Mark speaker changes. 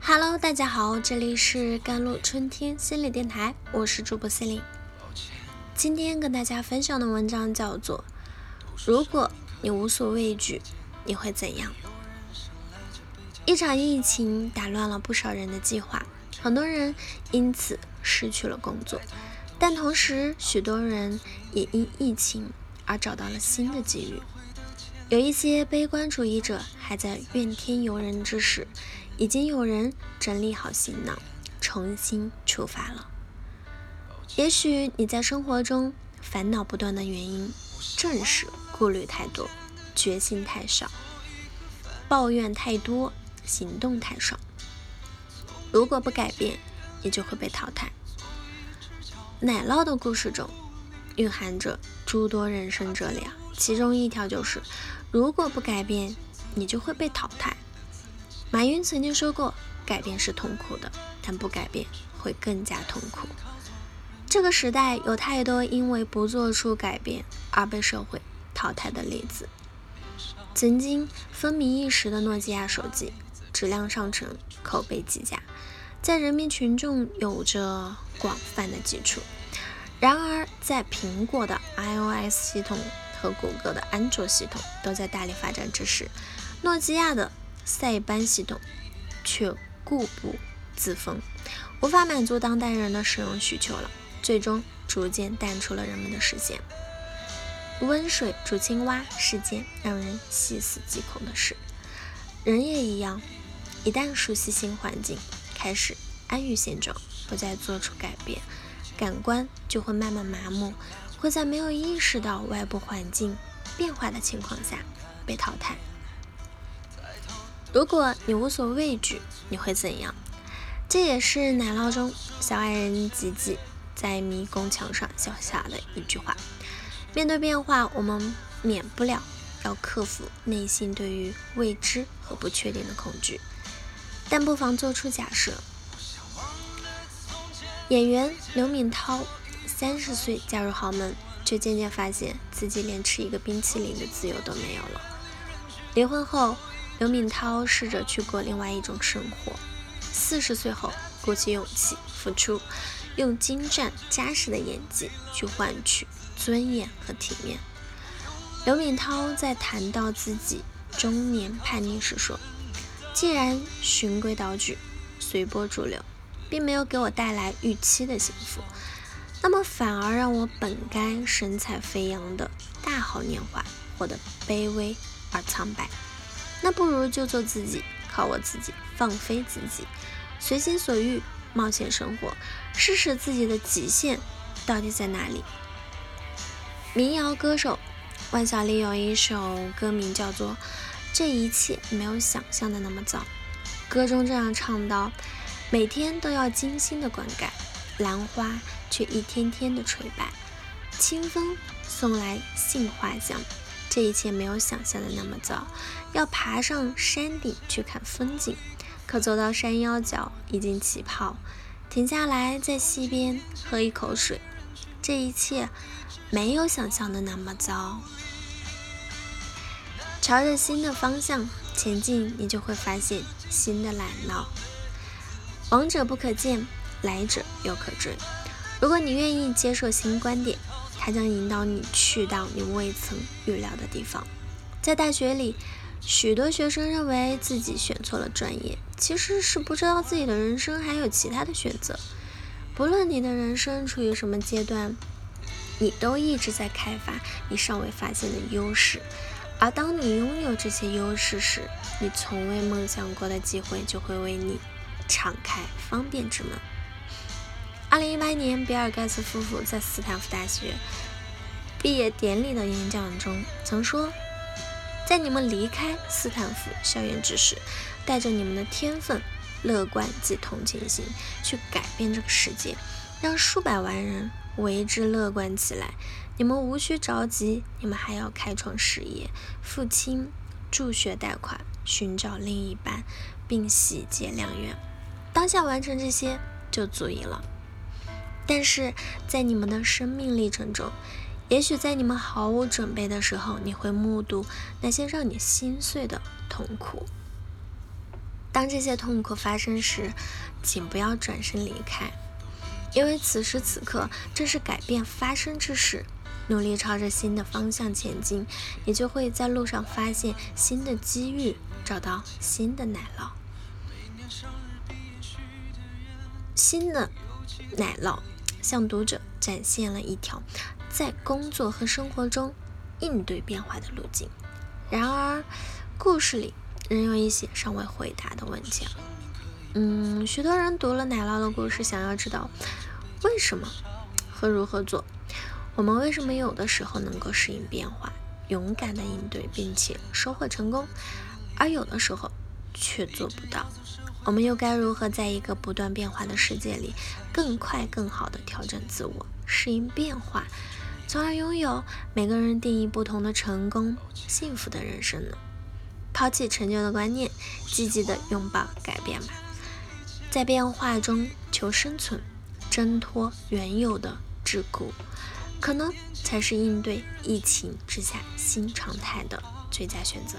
Speaker 1: Hello，大家好，这里是甘露春天心理电台，我是主播 c e l i n e 今天跟大家分享的文章叫做：如果你无所畏惧，你会怎样？一场疫情打乱了不少人的计划，很多人因此失去了工作，但同时许多人也因疫情而找到了新的机遇。有一些悲观主义者还在怨天尤人之时。已经有人整理好行囊，重新出发了。也许你在生活中烦恼不断的原因，正是顾虑太多，决心太少，抱怨太多，行动太少。如果不改变，你就会被淘汰。奶酪的故事中，蕴含着诸多人生哲理啊，其中一条就是：如果不改变，你就会被淘汰。马云曾经说过：“改变是痛苦的，但不改变会更加痛苦。”这个时代有太多因为不做出改变而被社会淘汰的例子。曾经风靡一时的诺基亚手机，质量上乘，口碑极佳，在人民群众有着广泛的基础。然而，在苹果的 iOS 系统和谷歌的安卓系统都在大力发展之时，诺基亚的塞班系统却固步自封，无法满足当代人的使用需求了，最终逐渐淡出了人们的视线。温水煮青蛙是件让人细思极恐的事，人也一样，一旦熟悉新环境，开始安于现状，不再做出改变，感官就会慢慢麻木，会在没有意识到外部环境变化的情况下被淘汰。如果你无所畏惧，你会怎样？这也是奶酪中小矮人吉吉在迷宫墙上写下的一句话。面对变化，我们免不了要克服内心对于未知和不确定的恐惧。但不妨做出假设：演员刘敏涛三十岁嫁入豪门，却渐渐发现自己连吃一个冰淇淋的自由都没有了。离婚后。刘敏涛试着去过另外一种生活。四十岁后，鼓起勇气付出，用精湛扎实的演技去换取尊严和体面。刘敏涛在谈到自己中年叛逆时说：“既然循规蹈矩、随波逐流，并没有给我带来预期的幸福，那么反而让我本该神采飞扬的大好年华活得卑微而苍白。”那不如就做自己，靠我自己，放飞自己，随心所欲，冒险生活，试试自己的极限到底在哪里。民谣歌手万晓利有一首歌名叫做《这一切没有想象的那么糟》，歌中这样唱道：每天都要精心的灌溉，兰花却一天天的垂败，清风送来杏花香。这一切没有想象的那么糟。要爬上山顶去看风景，可走到山腰脚已经起泡。停下来在溪边喝一口水。这一切没有想象的那么糟。朝着新的方向前进，你就会发现新的奶酪。王者不可见，来者犹可追。如果你愿意接受新观点。它将引导你去到你未曾预料的地方。在大学里，许多学生认为自己选错了专业，其实是不知道自己的人生还有其他的选择。不论你的人生处于什么阶段，你都一直在开发你尚未发现的优势。而当你拥有这些优势时，你从未梦想过的机会就会为你敞开方便之门。二零一八年，比尔·盖茨夫妇在斯坦福大学毕业典礼的演讲中曾说：“在你们离开斯坦福校园之时，带着你们的天分、乐观及同情心，去改变这个世界，让数百万人为之乐观起来。你们无需着急，你们还要开创事业、付清助学贷款、寻找另一半，并喜结良缘。当下完成这些就足以了。”但是在你们的生命历程中，也许在你们毫无准备的时候，你会目睹那些让你心碎的痛苦。当这些痛苦发生时，请不要转身离开，因为此时此刻正是改变发生之时。努力朝着新的方向前进，你就会在路上发现新的机遇，找到新的奶酪。新的奶酪向读者展现了一条在工作和生活中应对变化的路径。然而，故事里仍有一些尚未回答的问题。嗯，许多人读了奶酪的故事，想要知道为什么和如何做。我们为什么有的时候能够适应变化，勇敢的应对，并且收获成功，而有的时候却做不到？我们又该如何在一个不断变化的世界里，更快、更好的调整自我，适应变化，从而拥有每个人定义不同的成功、幸福的人生呢？抛弃陈旧的观念，积极的拥抱改变吧，在变化中求生存，挣脱原有的桎梏。可能才是应对疫情之下新常态的最佳选择。